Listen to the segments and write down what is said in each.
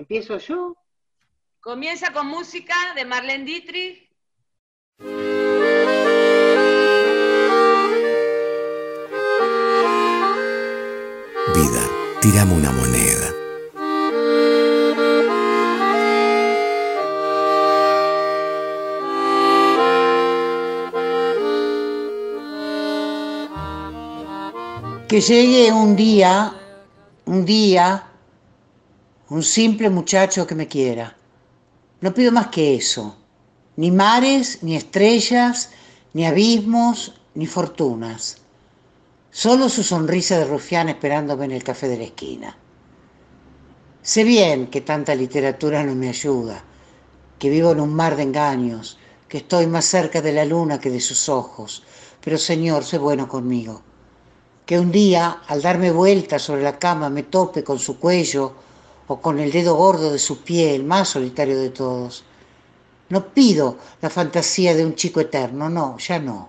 ¿Empiezo yo? Comienza con música de Marlene Dietrich. Vida, tirame una moneda. Que llegue un día, un día, un simple muchacho que me quiera. No pido más que eso. Ni mares, ni estrellas, ni abismos, ni fortunas. Solo su sonrisa de rufián esperándome en el café de la esquina. Sé bien que tanta literatura no me ayuda, que vivo en un mar de engaños, que estoy más cerca de la luna que de sus ojos, pero Señor, sé bueno conmigo que un día, al darme vuelta sobre la cama, me tope con su cuello o con el dedo gordo de su pie, el más solitario de todos. No pido la fantasía de un chico eterno, no, ya no.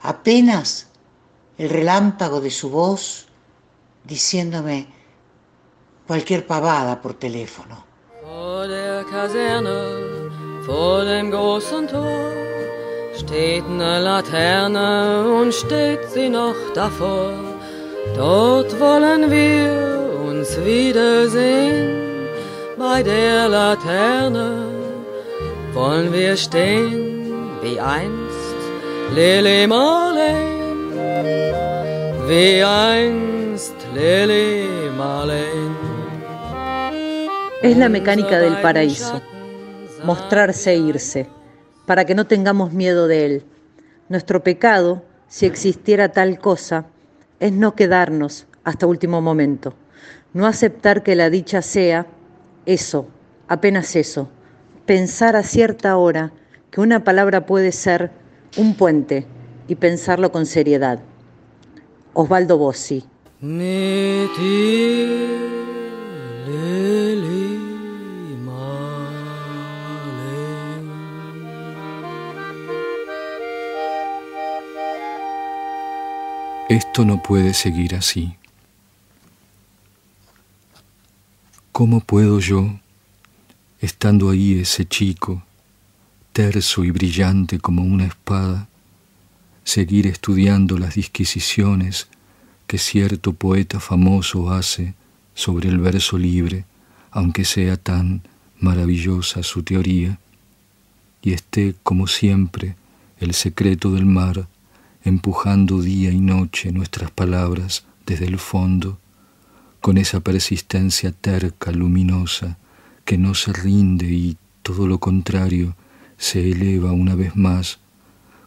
Apenas el relámpago de su voz diciéndome cualquier pavada por teléfono. steht eine Laterne und steht sie noch davor. Dort wollen wir uns wiedersehen. Bei der einst Lily Marlene, wie Marlene. Es la mecánica del paraíso, mostrarse e irse para que no tengamos miedo de Él. Nuestro pecado, si existiera tal cosa, es no quedarnos hasta último momento, no aceptar que la dicha sea eso, apenas eso, pensar a cierta hora que una palabra puede ser un puente y pensarlo con seriedad. Osvaldo Bossi. Esto no puede seguir así. ¿Cómo puedo yo, estando ahí ese chico, terso y brillante como una espada, seguir estudiando las disquisiciones que cierto poeta famoso hace sobre el verso libre, aunque sea tan maravillosa su teoría, y esté como siempre el secreto del mar empujando día y noche nuestras palabras desde el fondo, con esa persistencia terca, luminosa, que no se rinde y todo lo contrario se eleva una vez más,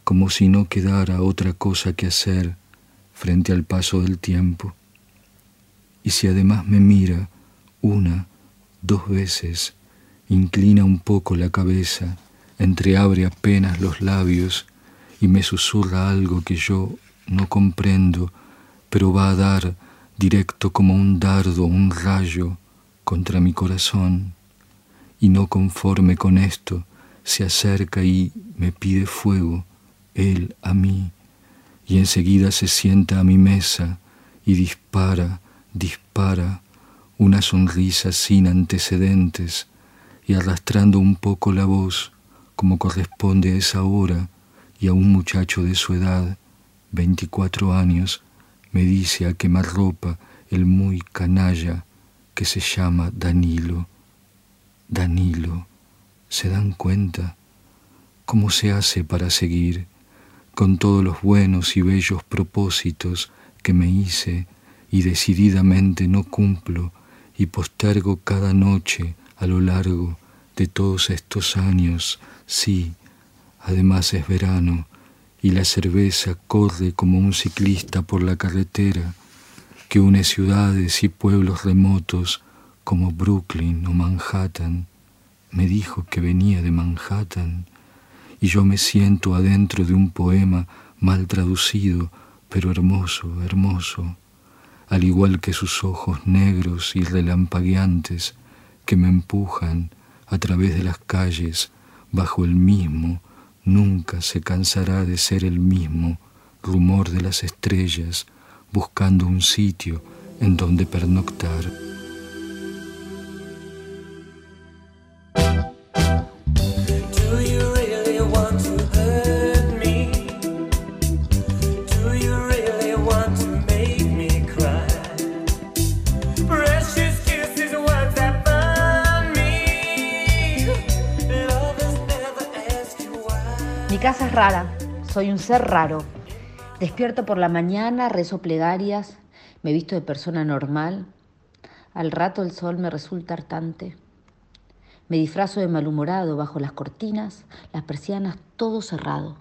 como si no quedara otra cosa que hacer frente al paso del tiempo. Y si además me mira una, dos veces, inclina un poco la cabeza, entreabre apenas los labios y me susurra algo que yo no comprendo, pero va a dar directo como un dardo, un rayo contra mi corazón, y no conforme con esto, se acerca y me pide fuego, él a mí, y enseguida se sienta a mi mesa y dispara, dispara, una sonrisa sin antecedentes, y arrastrando un poco la voz, como corresponde a esa hora, y a un muchacho de su edad, 24 años, me dice a quemarropa el muy canalla que se llama Danilo. Danilo, ¿se dan cuenta? ¿Cómo se hace para seguir con todos los buenos y bellos propósitos que me hice y decididamente no cumplo y postergo cada noche a lo largo de todos estos años, sí, Además es verano y la cerveza corre como un ciclista por la carretera que une ciudades y pueblos remotos como Brooklyn o Manhattan. Me dijo que venía de Manhattan y yo me siento adentro de un poema mal traducido, pero hermoso, hermoso, al igual que sus ojos negros y relampagueantes que me empujan a través de las calles bajo el mismo nunca se cansará de ser el mismo rumor de las estrellas buscando un sitio en donde pernoctar. Soy un ser raro. Despierto por la mañana, rezo plegarias, me visto de persona normal. Al rato el sol me resulta hartante. Me disfrazo de malhumorado bajo las cortinas, las persianas, todo cerrado.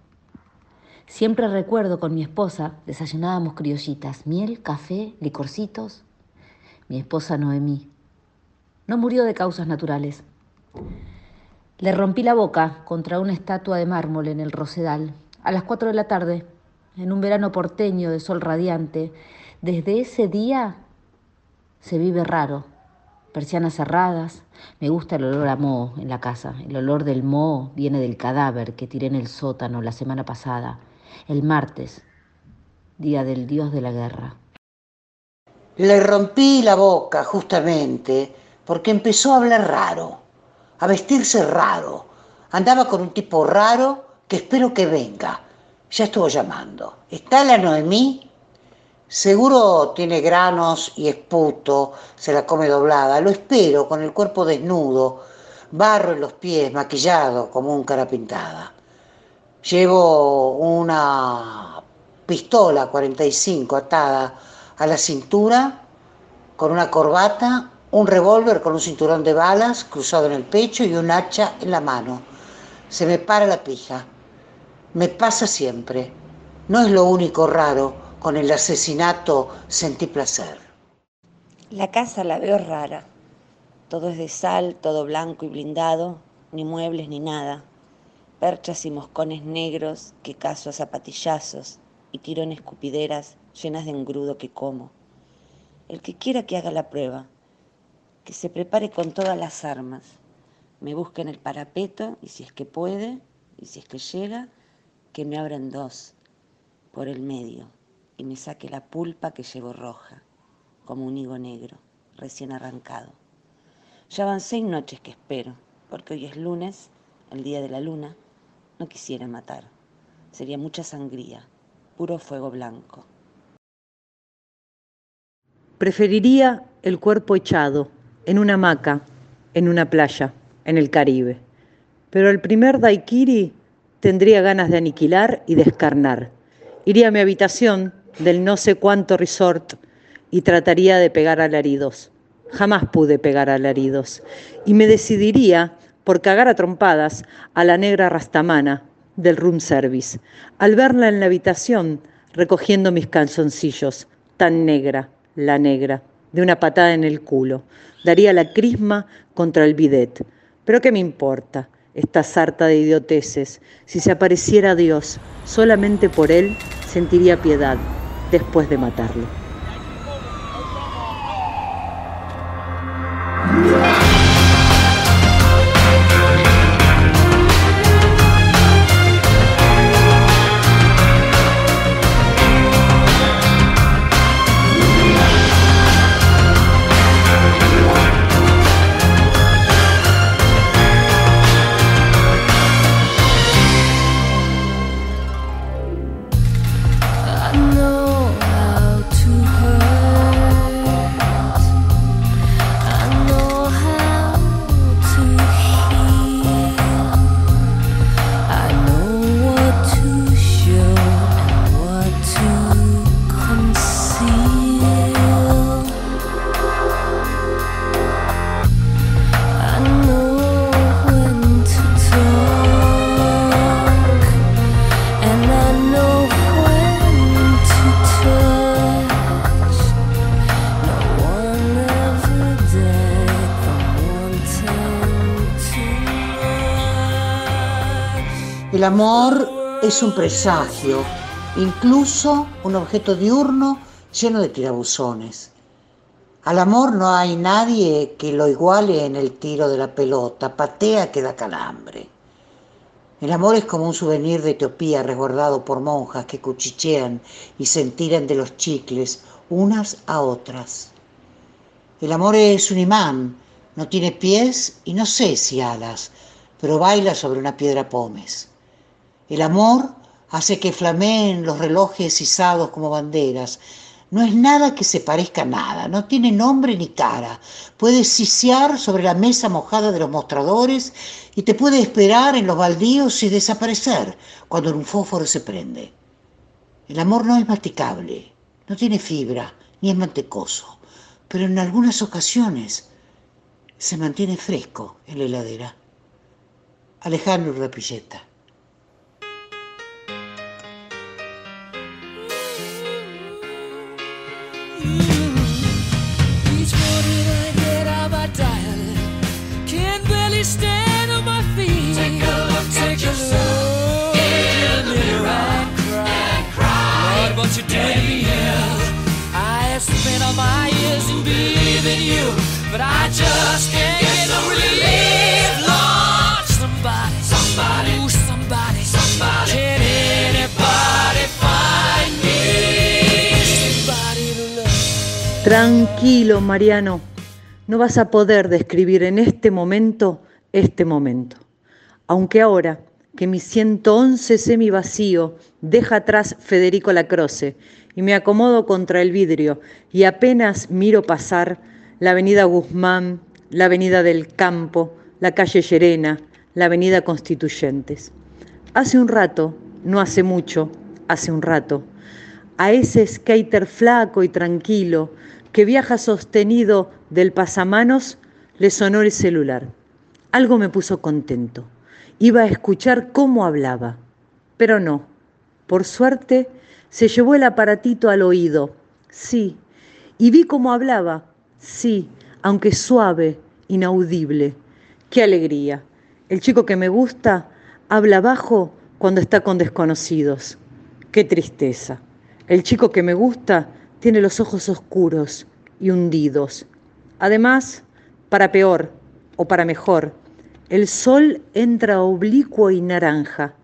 Siempre recuerdo con mi esposa, desayunábamos criollitas, miel, café, licorcitos. Mi esposa Noemí. No murió de causas naturales. Le rompí la boca contra una estatua de mármol en el Rosedal, a las cuatro de la tarde, en un verano porteño de sol radiante. Desde ese día se vive raro. Persianas cerradas, me gusta el olor a moho en la casa. El olor del moho viene del cadáver que tiré en el sótano la semana pasada, el martes, día del dios de la guerra. Le rompí la boca justamente porque empezó a hablar raro a vestirse raro. Andaba con un tipo raro que espero que venga. Ya estuvo llamando. ¿Está la Noemí? Seguro tiene granos y esputo, se la come doblada. Lo espero con el cuerpo desnudo, barro en los pies, maquillado como un cara pintada. Llevo una pistola 45 atada a la cintura con una corbata un revólver con un cinturón de balas cruzado en el pecho y un hacha en la mano. Se me para la pija. Me pasa siempre. No es lo único raro. Con el asesinato sentí placer. La casa la veo rara. Todo es de sal, todo blanco y blindado, ni muebles ni nada. Perchas y moscones negros que caso a zapatillazos y tiro en escupideras llenas de engrudo que como. El que quiera que haga la prueba que se prepare con todas las armas, me busque en el parapeto y si es que puede, y si es que llega, que me abran dos por el medio y me saque la pulpa que llevo roja, como un higo negro, recién arrancado. Ya van seis noches que espero, porque hoy es lunes, el día de la luna, no quisiera matar. Sería mucha sangría, puro fuego blanco. Preferiría el cuerpo echado, en una hamaca, en una playa, en el Caribe. Pero el primer daiquiri tendría ganas de aniquilar y descarnar. Iría a mi habitación del no sé cuánto resort y trataría de pegar alaridos. Jamás pude pegar alaridos. Y me decidiría por cagar a trompadas a la negra rastamana del room service, al verla en la habitación recogiendo mis calzoncillos, tan negra, la negra, de una patada en el culo daría la crisma contra el bidet. Pero ¿qué me importa esta sarta de idioteces? Si se apareciera Dios, solamente por él sentiría piedad después de matarlo. El amor es un presagio, incluso un objeto diurno lleno de tirabuzones. Al amor no hay nadie que lo iguale en el tiro de la pelota, patea que da calambre. El amor es como un souvenir de Etiopía resguardado por monjas que cuchichean y se tiran de los chicles unas a otras. El amor es un imán, no tiene pies y no sé si alas, pero baila sobre una piedra pómez. El amor hace que flameen los relojes izados como banderas, No es nada que se parezca a nada, no tiene nombre ni cara. Puede sisear sobre la mesa mojada de los mostradores y te puede esperar en los baldíos y desaparecer cuando un fósforo se prende. El amor no es masticable, no tiene fibra, ni es mantecoso, pero en algunas ocasiones se mantiene fresco en la heladera. Alejandro Repilleta. Cry. Lord, what you doing to me? I spent all my years in believing you, but I just can't get no relief. Lord, somebody, somebody, ooh, somebody, somebody. Can anybody find me? Somebody to love. Tranquilo, Mariano. No vas a poder describir en este momento este momento. Aunque ahora que mi 111 semivacío deja atrás Federico Lacroce y me acomodo contra el vidrio y apenas miro pasar la avenida Guzmán, la avenida del Campo, la calle Llerena, la avenida Constituyentes. Hace un rato, no hace mucho, hace un rato, a ese skater flaco y tranquilo que viaja sostenido del pasamanos, le sonó el celular. Algo me puso contento. Iba a escuchar cómo hablaba, pero no. Por suerte, se llevó el aparatito al oído. Sí. Y vi cómo hablaba. Sí, aunque suave, inaudible. Qué alegría. El chico que me gusta habla bajo cuando está con desconocidos. Qué tristeza. El chico que me gusta tiene los ojos oscuros y hundidos. Además, para peor o para mejor, el sol entra oblicuo y naranja.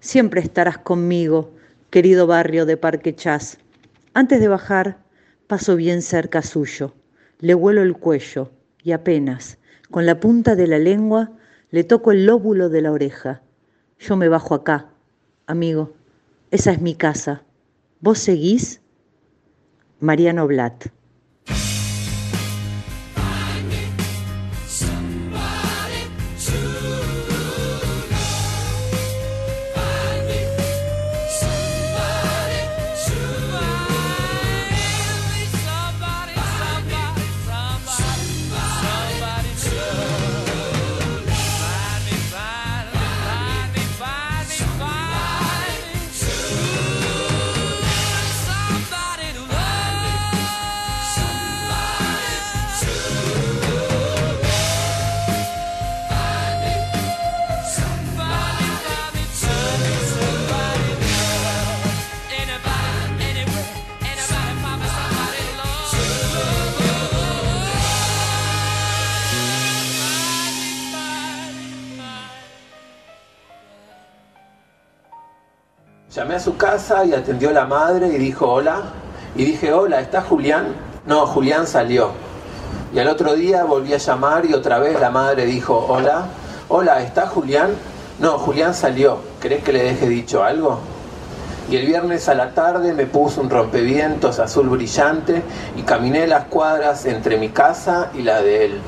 Siempre estarás conmigo, querido barrio de Parque Chas. Antes de bajar, paso bien cerca suyo, le huelo el cuello y apenas, con la punta de la lengua, le toco el lóbulo de la oreja. Yo me bajo acá, amigo. Esa es mi casa. ¿Vos seguís? Mariano Blatt. Y atendió la madre y dijo hola. Y dije, hola, ¿está Julián? No, Julián salió. Y al otro día volví a llamar y otra vez la madre dijo, hola, hola, ¿está Julián? No, Julián salió. ¿Crees que le deje dicho algo? Y el viernes a la tarde me puse un rompevientos azul brillante y caminé las cuadras entre mi casa y la de él.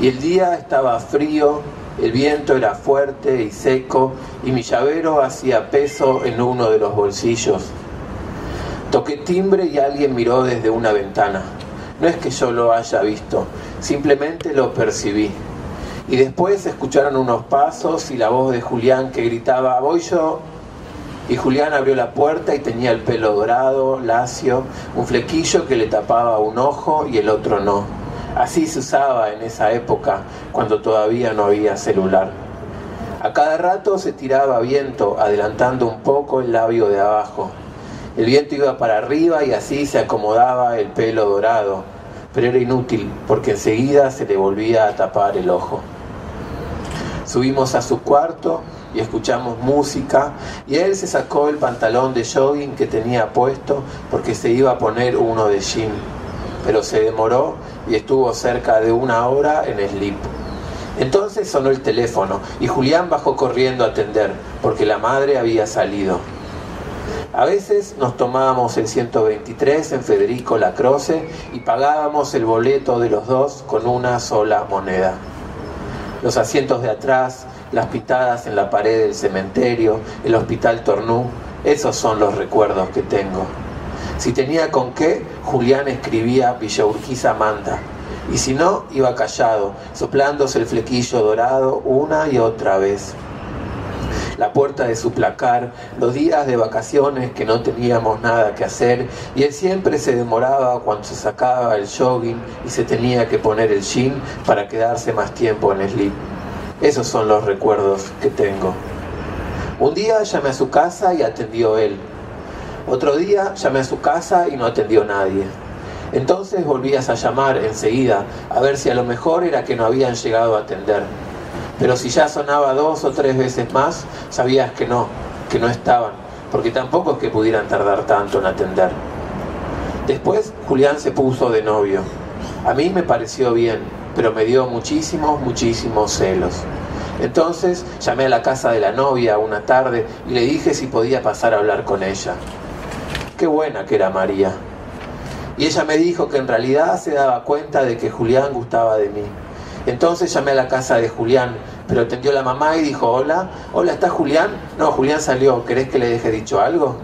Y el día estaba frío, el viento era fuerte y seco y mi llavero hacía peso en uno de los bolsillos. Toqué timbre y alguien miró desde una ventana. No es que yo lo haya visto, simplemente lo percibí. Y después escucharon unos pasos y la voz de Julián que gritaba, voy yo. Y Julián abrió la puerta y tenía el pelo dorado, lacio, un flequillo que le tapaba un ojo y el otro no. Así se usaba en esa época, cuando todavía no había celular. A cada rato se tiraba viento, adelantando un poco el labio de abajo. El viento iba para arriba y así se acomodaba el pelo dorado, pero era inútil porque enseguida se le volvía a tapar el ojo. Subimos a su cuarto y escuchamos música y él se sacó el pantalón de jogging que tenía puesto porque se iba a poner uno de jean, pero se demoró y estuvo cerca de una hora en slip. Entonces sonó el teléfono y Julián bajó corriendo a atender porque la madre había salido. A veces nos tomábamos el 123 en Federico Lacroce y pagábamos el boleto de los dos con una sola moneda. Los asientos de atrás, las pitadas en la pared del cementerio, el hospital Tornú, esos son los recuerdos que tengo. Si tenía con qué, Julián escribía Villa Urquiza Manda. Y si no, iba callado, soplándose el flequillo dorado una y otra vez la puerta de su placar, los días de vacaciones que no teníamos nada que hacer y él siempre se demoraba cuando se sacaba el jogging y se tenía que poner el jean para quedarse más tiempo en el slip. Esos son los recuerdos que tengo. Un día llamé a su casa y atendió él. Otro día llamé a su casa y no atendió nadie. Entonces volvías a llamar enseguida a ver si a lo mejor era que no habían llegado a atender. Pero si ya sonaba dos o tres veces más, sabías que no, que no estaban, porque tampoco es que pudieran tardar tanto en atender. Después Julián se puso de novio. A mí me pareció bien, pero me dio muchísimos, muchísimos celos. Entonces llamé a la casa de la novia una tarde y le dije si podía pasar a hablar con ella. Qué buena que era María. Y ella me dijo que en realidad se daba cuenta de que Julián gustaba de mí. Entonces llamé a la casa de Julián, pero atendió la mamá y dijo, hola, hola, ¿está Julián? No, Julián salió, ¿querés que le deje dicho algo?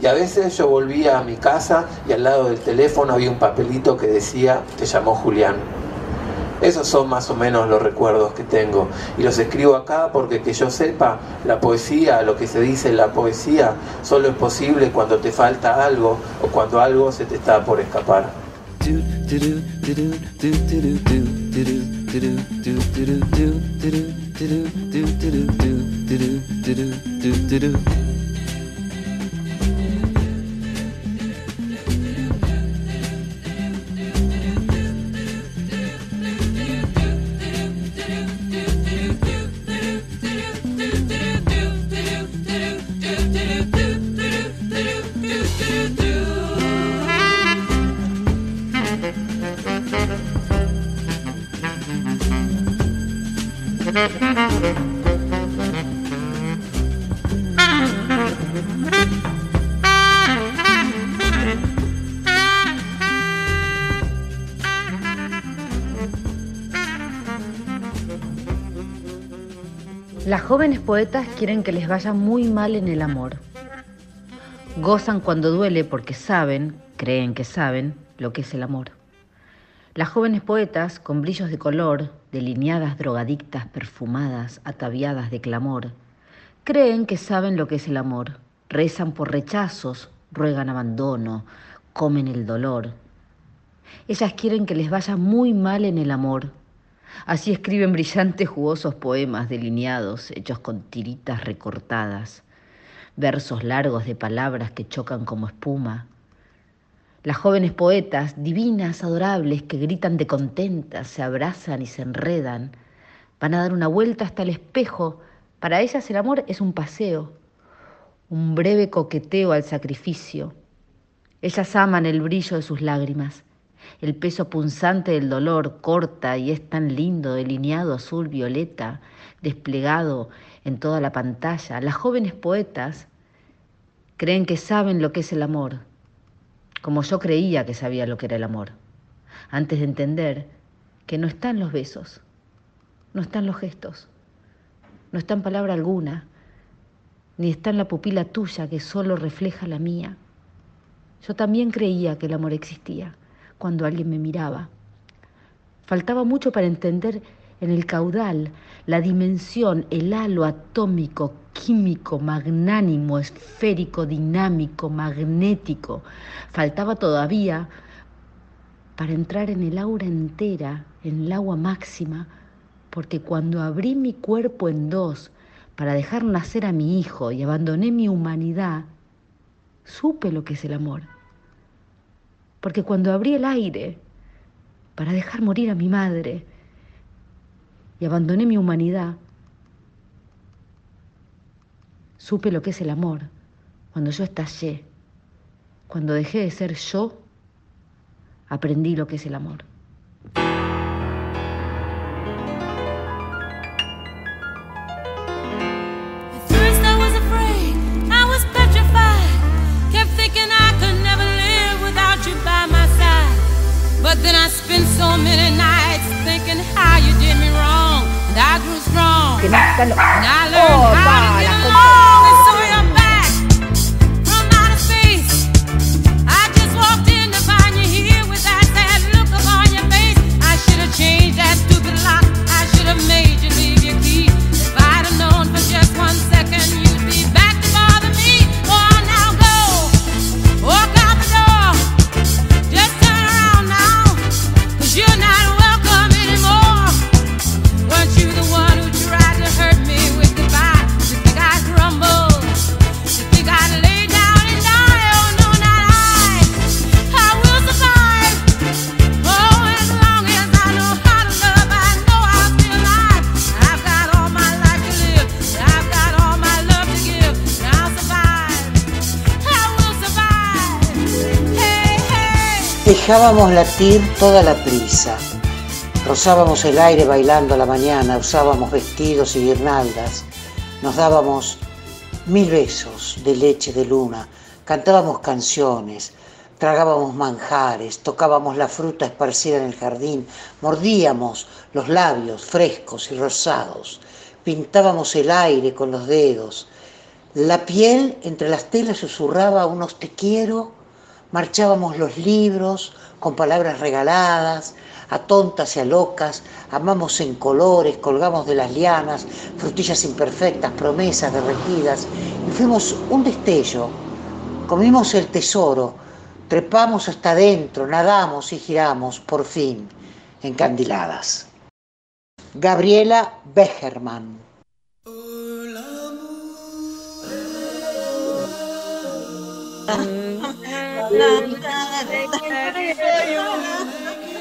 Y a veces yo volvía a mi casa y al lado del teléfono había un papelito que decía, te llamó Julián. Esos son más o menos los recuerdos que tengo. Y los escribo acá porque que yo sepa, la poesía, lo que se dice la poesía, solo es posible cuando te falta algo o cuando algo se te está por escapar. Poetas quieren que les vaya muy mal en el amor. Gozan cuando duele porque saben, creen que saben, lo que es el amor. Las jóvenes poetas, con brillos de color, delineadas drogadictas perfumadas, ataviadas de clamor, creen que saben lo que es el amor, rezan por rechazos, ruegan abandono, comen el dolor. Ellas quieren que les vaya muy mal en el amor, Así escriben brillantes, jugosos poemas delineados, hechos con tiritas recortadas, versos largos de palabras que chocan como espuma. Las jóvenes poetas, divinas, adorables, que gritan de contentas, se abrazan y se enredan, van a dar una vuelta hasta el espejo. Para ellas el amor es un paseo, un breve coqueteo al sacrificio. Ellas aman el brillo de sus lágrimas, el peso punzante del dolor corta y es tan lindo, delineado azul violeta, desplegado en toda la pantalla. Las jóvenes poetas creen que saben lo que es el amor, como yo creía que sabía lo que era el amor, antes de entender que no están los besos, no están los gestos, no está en palabra alguna, ni está en la pupila tuya que solo refleja la mía. Yo también creía que el amor existía cuando alguien me miraba. Faltaba mucho para entender en el caudal la dimensión, el halo atómico, químico, magnánimo, esférico, dinámico, magnético. Faltaba todavía para entrar en el aura entera, en el agua máxima, porque cuando abrí mi cuerpo en dos para dejar nacer a mi hijo y abandoné mi humanidad, supe lo que es el amor porque cuando abrí el aire para dejar morir a mi madre y abandoné mi humanidad, supe lo que es el amor, cuando yo estallé, cuando dejé de ser yo, aprendí lo que es el amor. Then I spent so many nights thinking how you did me wrong. And I grew strong. Que no está lo- And I learned Oh, how to get along. Dejábamos latir toda la prisa. Rozábamos el aire bailando a la mañana, usábamos vestidos y guirnaldas, nos dábamos mil besos de leche de luna, cantábamos canciones, tragábamos manjares, tocábamos la fruta esparcida en el jardín, mordíamos los labios frescos y rosados, pintábamos el aire con los dedos, la piel entre las telas susurraba unos te quiero, marchábamos los libros con palabras regaladas, a tontas y a locas, amamos en colores, colgamos de las lianas, frutillas imperfectas, promesas derretidas, y fuimos un destello, comimos el tesoro, trepamos hasta adentro, nadamos y giramos, por fin, encandiladas. Gabriela Becherman.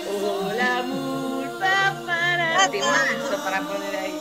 Hola, mulpa para ti. Manso para poner ahí.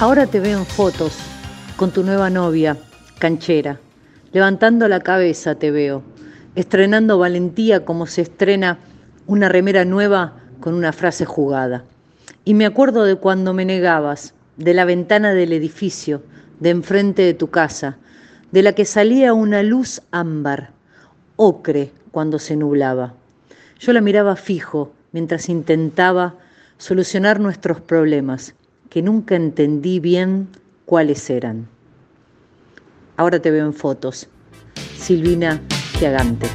Ahora te veo en fotos con tu nueva novia, canchera. Levantando la cabeza te veo, estrenando valentía como se estrena una remera nueva con una frase jugada. Y me acuerdo de cuando me negabas, de la ventana del edificio, de enfrente de tu casa, de la que salía una luz ámbar, ocre cuando se nublaba. Yo la miraba fijo mientras intentaba solucionar nuestros problemas, que nunca entendí bien cuáles eran. Ahora te veo en fotos. Silvina Giagante.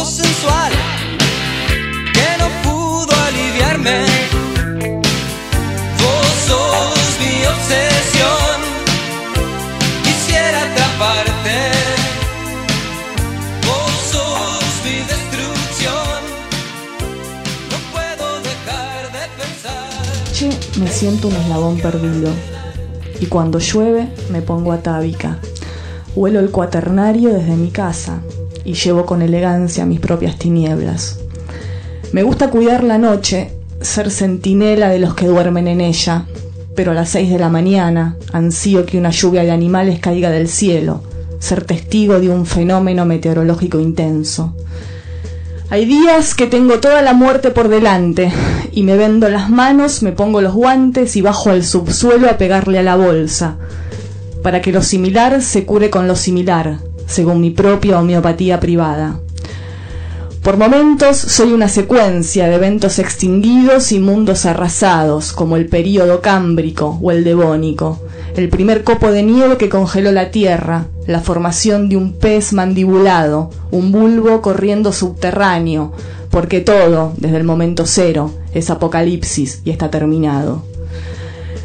Poco sensual que no pudo aliviarme. Vos sos mi obsesión, quisiera atraparte. Vos sos mi destrucción, no puedo dejar de pensar. Che, me siento un eslabón perdido. Y cuando llueve me pongo atávica. Huelo el cuaternario desde mi casa y llevo con elegancia mis propias tinieblas. Me gusta cuidar la noche, ser centinela de los que duermen en ella, pero a las seis de la mañana ansío que una lluvia de animales caiga del cielo, ser testigo de un fenómeno meteorológico intenso. Hay días que tengo toda la muerte por delante y me vendo las manos, me pongo los guantes y bajo al subsuelo a pegarle a la bolsa. Para que lo similar se cure con lo similar, según mi propia homeopatía privada. Por momentos soy una secuencia de eventos extinguidos y mundos arrasados, como el período cámbrico o el devónico, el primer copo de nieve que congeló la tierra, la formación de un pez mandibulado, un bulbo corriendo subterráneo, porque todo, desde el momento cero, es apocalipsis y está terminado.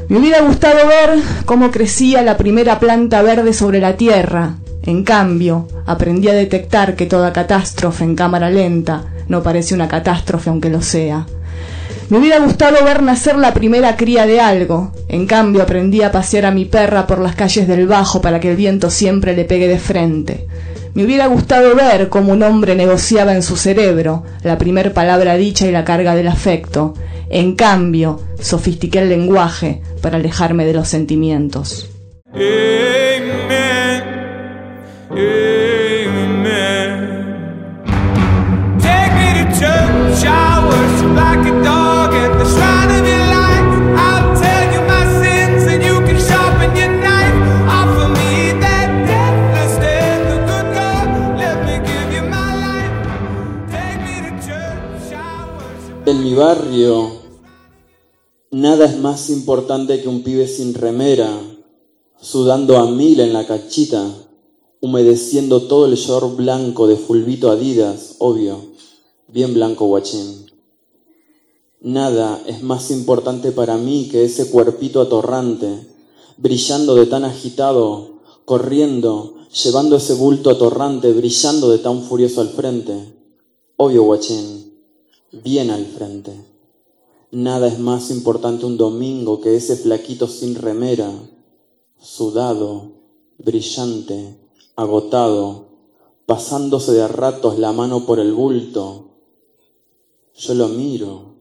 Me hubiera gustado ver cómo crecía la primera planta verde sobre la tierra. En cambio, aprendí a detectar que toda catástrofe en cámara lenta no parece una catástrofe aunque lo sea. Me hubiera gustado ver nacer la primera cría de algo. En cambio, aprendí a pasear a mi perra por las calles del Bajo para que el viento siempre le pegue de frente. Me hubiera gustado ver cómo un hombre negociaba en su cerebro la primer palabra dicha y la carga del afecto. En cambio, sofistiqué el lenguaje para alejarme de los sentimientos. Amen. Amen. Take me to church. I worship like a dog at the shrine of your life. I'll tell you my sins and you can sharpen your knife. Offer me that deathless death, the good God. Let me give you my life. Take me to church. I worship. En mi barrio, nada es más importante que un pibe sin remera, sudando a mil en la cachita, humedeciendo todo el short blanco de fulbito Adidas, obvio, bien blanco guachín. Nada es más importante para mí que ese cuerpito atorrante, brillando de tan agitado, corriendo, llevando ese bulto atorrante, brillando de tan furioso al frente. Obvio guachín, bien al frente. Nada es más importante un domingo que ese flaquito sin remera, sudado, brillante, agotado, pasándose de a ratos la mano por el bulto. Yo lo miro,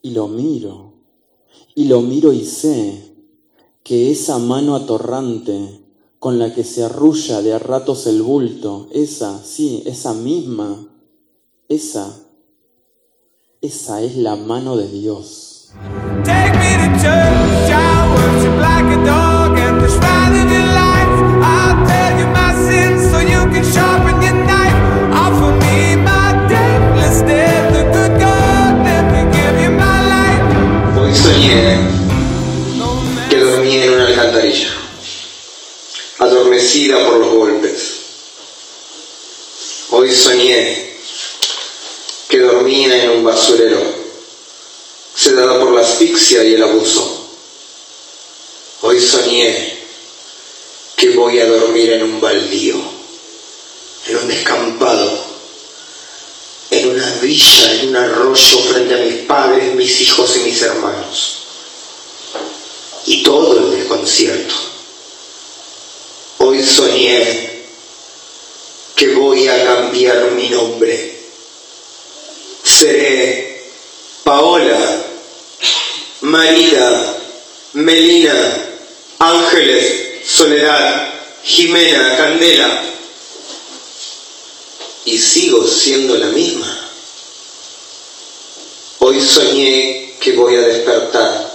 y lo miro, y lo miro y sé que esa mano atorrante con la que se arrulla de a ratos el bulto, esa, sí, esa misma, esa, esa es la mano de Dios. Take me to church. I worship like a dog at the shrine of your life. I'll tell you my sins so you can sharpen your knife. Offer me my deathless death, the good God. Let me give you my life. Hoy soñé que dormía en una alcantarilla, adormecida por los golpes. Hoy soñé un basurero, sedada por la asfixia y el abuso. Hoy soñé que voy a dormir en un baldío, en un descampado, en una villa, en un arroyo frente a mis padres, mis hijos y mis hermanos. Y todo el desconcierto. Hoy soñé que voy a cambiar mi nombre. Seré Paola, Marita, Melina, Ángeles, Soledad, Jimena, Candela. Y sigo siendo la misma. Hoy soñé que voy a despertar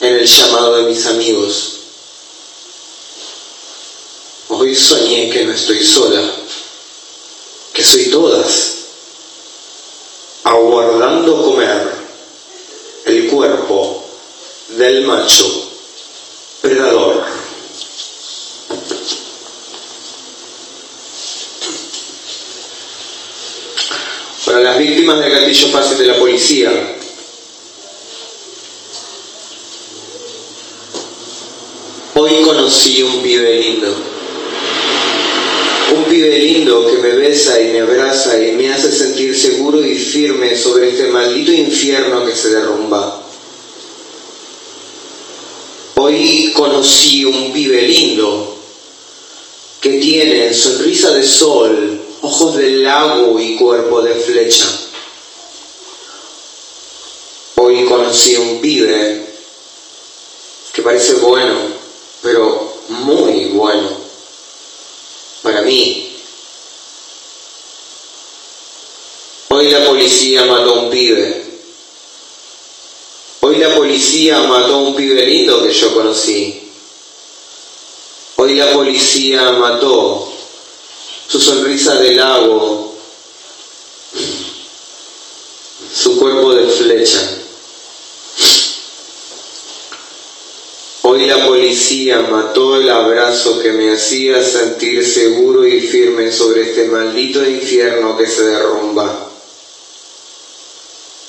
en el llamado de mis amigos. Hoy soñé que no estoy sola, que soy todas, aguardando comer el cuerpo del macho predador. Para las víctimas del gatillo fácil de la policía, hoy conocí un pibe lindo. Un pibe lindo que me besa y me abraza y me hace sentir seguro y firme sobre este maldito infierno que se derrumba. Hoy conocí un pibe lindo que tiene sonrisa de sol, ojos de lago y cuerpo de flecha. Hoy conocí un pibe que parece bueno, pero muy bueno para mí. Hoy la policía mató a un pibe. Hoy la policía mató a un pibe que yo conocí. Hoy la policía mató su sonrisa de lago, su cuerpo de flecha. Hoy la policía mató el abrazo que me hacía sentir seguro y firme sobre este maldito infierno que se derrumba.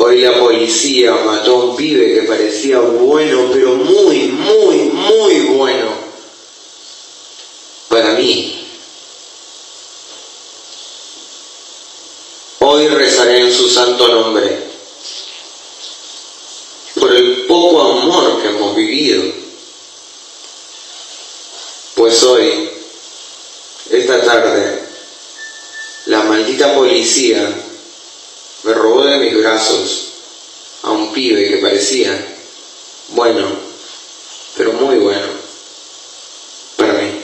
Hoy la policía mató a un pibe que parecía bueno, pero muy, muy, muy bueno. Para mí. Hoy rezaré en su santo nombre. Por el poco amor que hemos vivido. Pues hoy, esta tarde, la maldita policía me robó de mis brazos a un pibe que parecía bueno, pero muy bueno para mí.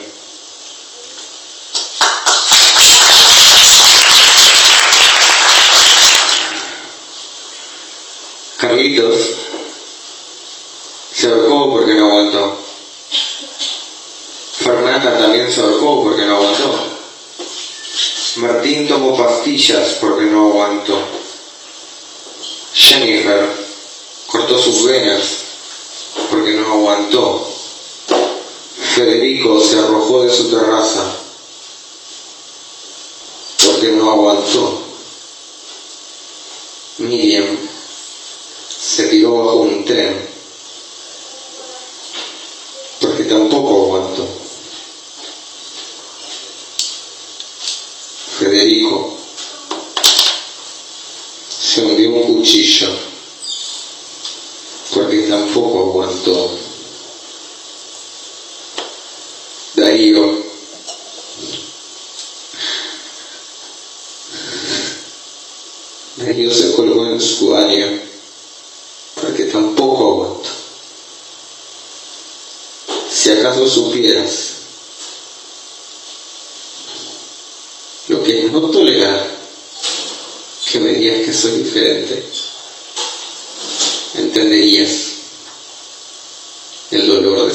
Carlitos se ahorcó porque no aguantó. Fernanda también se ahorcó porque no aguantó. Martín tomó pastillas porque no aguantó. Jennifer cortó sus venas porque no aguantó. Federico se arrojó de su terraza porque no aguantó. Miriam se tiró bajo un tren porque tampoco aguantó. Federico se hundió un cuchillo porque tampoco aguantó. Darío Darío se colgó en su año porque tampoco aguantó. Si acaso supieras lo que es no tolerar que me digas que soy diferente, entenderías el dolor de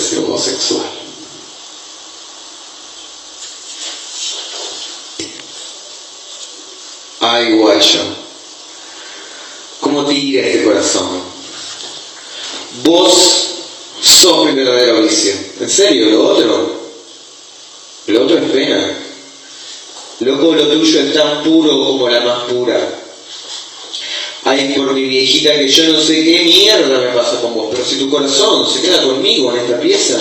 Ay, guayo, ¿cómo tira este corazón? Vos sos mi verdadero vicio. ¿En serio? ¿Lo otro? Lo otro es pena. Loco, lo tuyo es tan puro como la más pura. Ay, por mi viejita que yo no sé qué mierda me pasa con vos, pero si tu corazón se queda conmigo en esta pieza,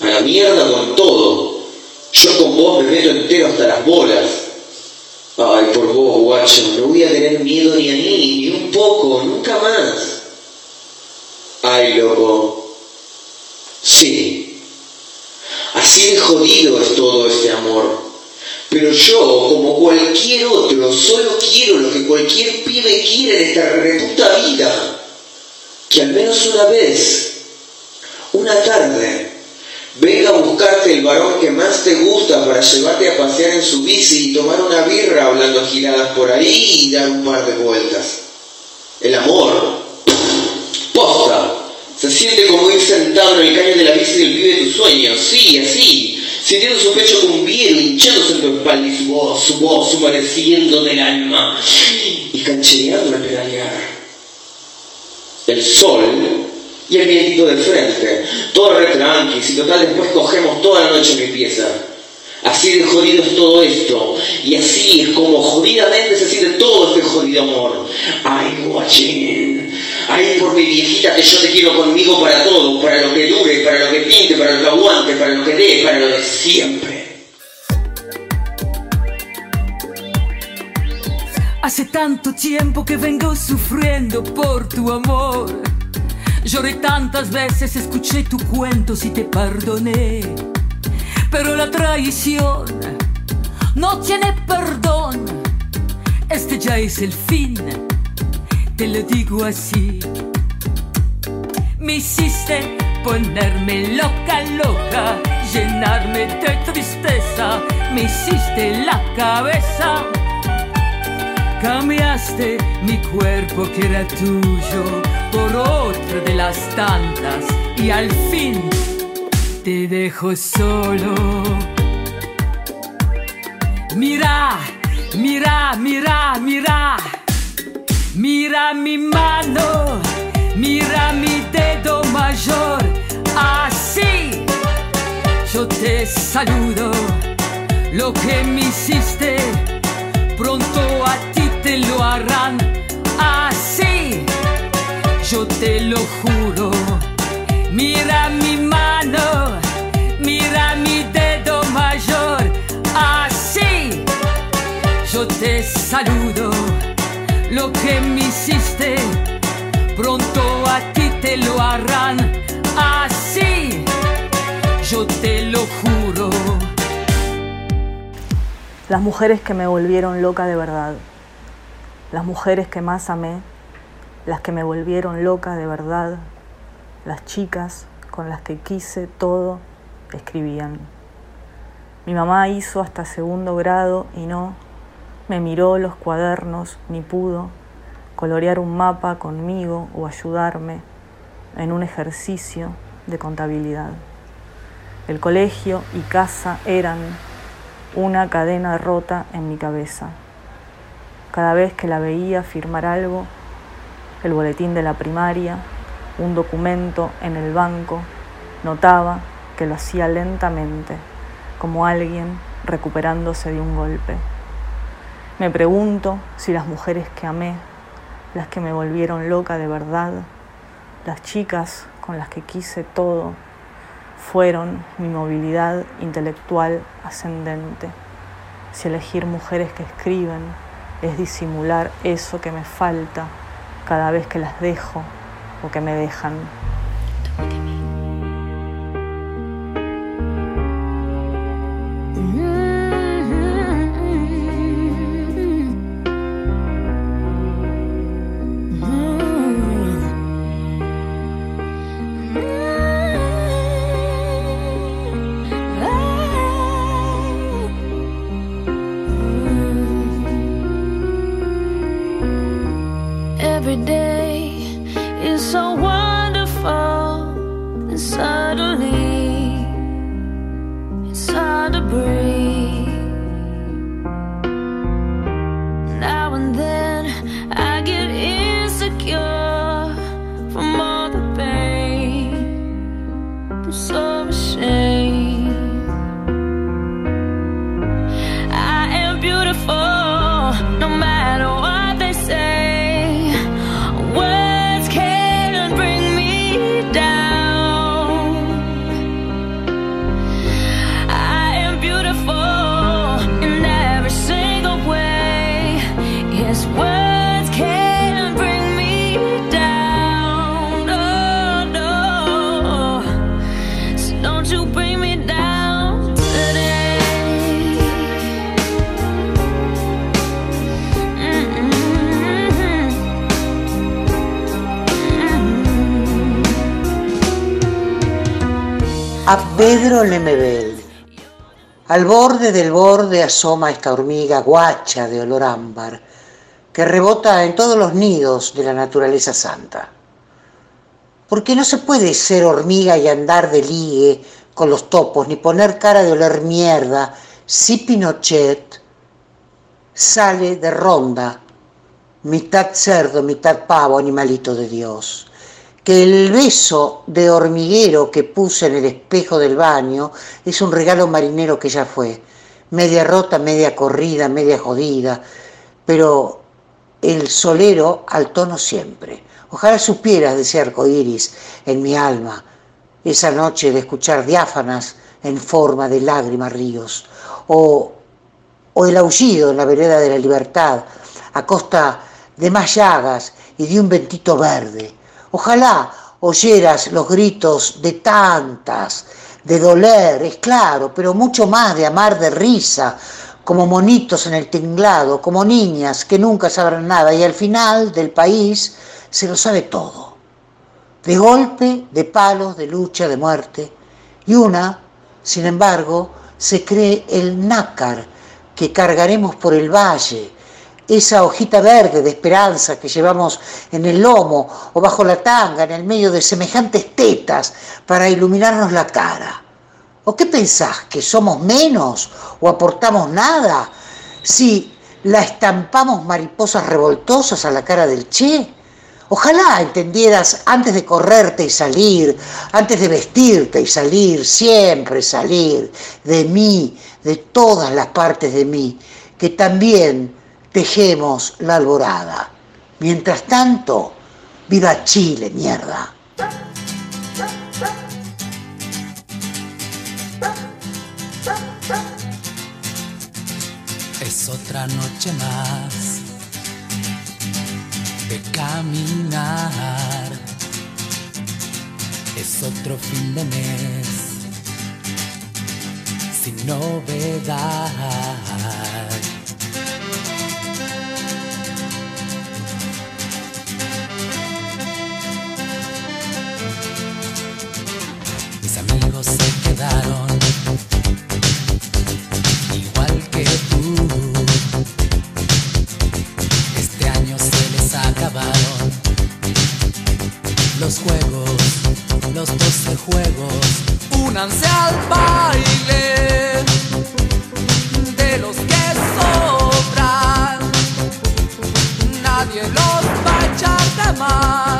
a la mierda con todo. Yo con vos me meto entero hasta las bolas. Ay, por vos, guacho, no voy a tener miedo ni a mí, ni un poco, nunca más. Ay, loco. Sí. Así de jodido es todo este amor. Pero yo, como cualquier otro, solo quiero lo que cualquier pibe quiere en esta reputa vida. Que al menos una vez, una tarde, venga a buscarte el varón que más te gusta para llevarte a pasear en su bici y tomar una birra hablando giradas por ahí y dar un par de vueltas. El amor. Posta. Se siente como ir sentado en el caño de la bici del pibe de tus sueños. Sí, así sintiendo su pecho con viero, hinchándose en tu espalda y su voz, su voz humedeciendo del alma y canchereando al pedalear. El sol y el vientito de frente, todo re tranqui, y total después cogemos toda la noche mi pieza. Así de jodido es todo esto, y así es como jodidamente se siente todo este jodido amor. Ay, guachín, ay por mi viejita que yo te quiero conmigo para todo, para lo que dure, para lo que pinte, para lo que aguante, para lo que dé, para lo de siempre. Hace tanto tiempo que vengo sufriendo por tu amor. Lloré tantas veces, escuché tu cuento y te perdoné. Pero la traición no tiene perdón. Este ya es el fin, te lo digo así. Me hiciste ponerme loca, loca, llenarme de tristeza. Me hiciste la cabeza. Cambiaste mi cuerpo que era tuyo por otro de las tantas y al fin te dejo solo. Mira, mira, mira, mira. Mira mi mano, mira mi dedo mayor. Así yo te saludo. Lo que me hiciste, pronto a ti te lo harán. Así yo te lo juro. Mira mi mano, mira mi dedo mayor. Así yo te saludo. Lo que me hiciste, pronto a ti te lo harán. Así yo te lo juro. Las mujeres que me volvieron loca de verdad. Las mujeres que más amé. Las que me volvieron loca de verdad. Las chicas con las que quise todo escribían. Mi mamá hizo hasta segundo grado y no me miró los cuadernos ni pudo colorear un mapa conmigo o ayudarme en un ejercicio de contabilidad. El colegio y casa eran una cadena rota en mi cabeza. Cada vez que la veía firmar algo, el boletín de la primaria, un documento en el banco, notaba que lo hacía lentamente, como alguien recuperándose de un golpe. Me pregunto si las mujeres que amé, las que me volvieron loca de verdad, las chicas con las que quise todo, fueron mi movilidad intelectual ascendente. Si elegir mujeres que escriben es disimular eso que me falta cada vez que las dejo o que me dejan. Pedro Lemebel. Al borde del borde asoma esta hormiga guacha de olor ámbar que rebota en todos los nidos de la naturaleza santa. Porque no se puede ser hormiga y andar de ligue con los topos, ni poner cara de oler mierda si Pinochet sale de ronda, mitad cerdo, mitad pavo, animalito de Dios que el beso de hormiguero que puse en el espejo del baño es un regalo marinero que ya fue, media rota, media corrida, media jodida, pero el solero al tono siempre. Ojalá supieras de ese arco iris en mi alma, esa noche de escuchar diáfanas en forma de lágrimas ríos, o, o el aullido en la vereda de la libertad, a costa de más llagas y de un ventito verde. Ojalá oyeras los gritos de tantas, de doler, es claro, pero mucho más de amar de risa, como monitos en el tinglado, como niñas que nunca sabrán nada y al final del país se lo sabe todo. De golpe, de palos, de lucha, de muerte. Y una, sin embargo, se cree el nácar que cargaremos por el valle, esa hojita verde de esperanza que llevamos en el lomo o bajo la tanga, en el medio de semejantes tetas, para iluminarnos la cara. ¿O qué pensás? ¿Que somos menos o aportamos nada? Si la estampamos mariposas revoltosas a la cara del Che. Ojalá entendieras antes de correrte y salir, antes de vestirte y salir, siempre salir de mí, de todas las partes de mí, que también tejemos la alborada. Mientras tanto, viva Chile, mierda. Es otra noche más de caminar. Es otro fin de mes sin novedad. Se quedaron igual que tú. Este año se les acabaron los juegos, los doce juegos. Únanse al baile de los que sobran. Nadie los va a echar de más.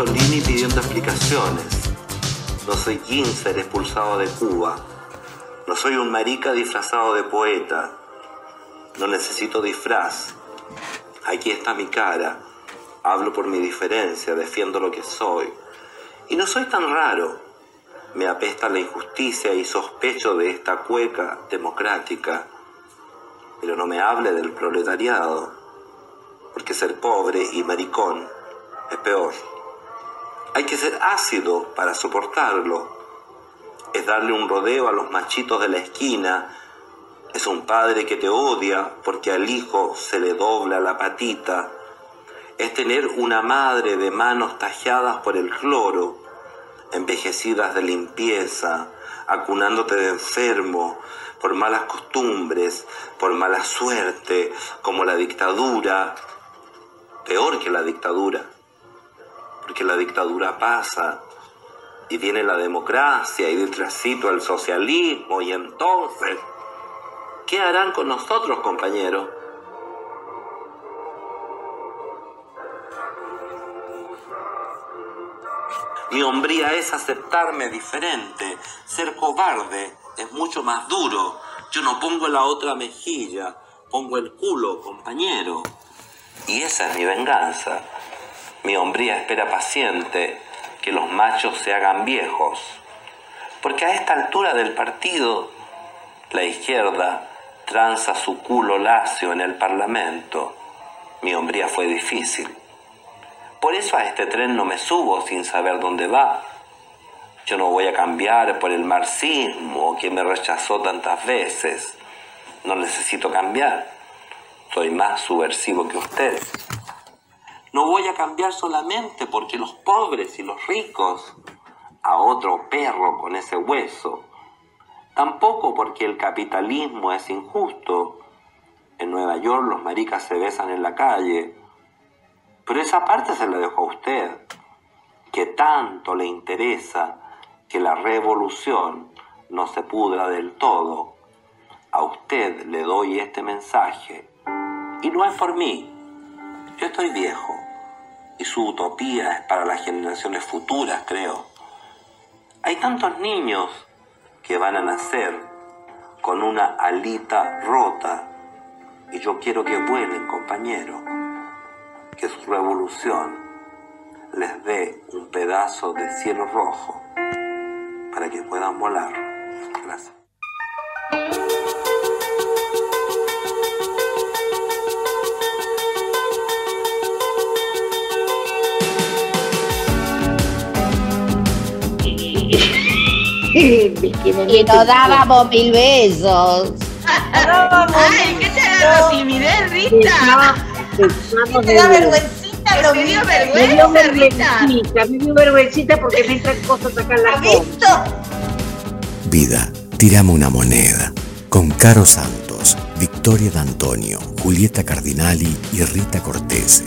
Pasolini pidiendo explicaciones. No soy Ginzer expulsado de Cuba. No soy un marica disfrazado de poeta. No necesito disfraz. Aquí está mi cara. Hablo por mi diferencia, defiendo lo que soy. Y no soy tan raro. Me apesta la injusticia y sospecho de esta cueca democrática. Pero no me hable del proletariado, porque ser pobre y maricón es peor. Hay que ser ácido para soportarlo. Es darle un rodeo a los machitos de la esquina. Es un padre que te odia porque al hijo se le dobla la patita. Es tener una madre de manos talladas por el cloro, envejecidas de limpieza, acunándote de enfermo, por malas costumbres, por mala suerte, como la dictadura, peor que la dictadura porque la dictadura pasa y viene la democracia y detrásito el socialismo y entonces, ¿qué harán con nosotros, compañeros? Mi hombría es aceptarme diferente, ser cobarde es mucho más duro. Yo no pongo la otra mejilla, pongo el culo, compañero. Y esa es mi venganza. Mi hombría espera paciente que los machos se hagan viejos. Porque a esta altura del partido, la izquierda tranza su culo lacio en el Parlamento. Mi hombría fue difícil. Por eso a este tren no me subo sin saber dónde va. Yo no voy a cambiar por el marxismo que me rechazó tantas veces. No necesito cambiar. Soy más subversivo que usted. No voy a cambiar solamente porque los pobres y los ricos a otro perro con ese hueso. Tampoco porque el capitalismo es injusto. En Nueva York los maricas se besan en la calle. Pero esa parte se la dejo a usted, que tanto le interesa que la revolución no se pudra del todo. A usted le doy este mensaje. Y no es por mí. Yo estoy viejo y su utopía es para las generaciones futuras, creo. Hay tantos niños que van a nacer con una alita rota y yo quiero que vuelen, compañero, que su revolución les dé un pedazo de cielo rojo para que puedan volar. Gracias. Y nos dábamos mil besos. Ay, ¿qué te da la timidez, Rita? Te da vergüencita lo Me dio mismo. Me dio vergüenza, Rita. vergüencita, me dio vergüencita porque me entran cosas acá en la cola. Vida, tirame una moneda. Con Caro Santos, Victoria D'Antonio, Julieta Cardinali y Rita Cortese.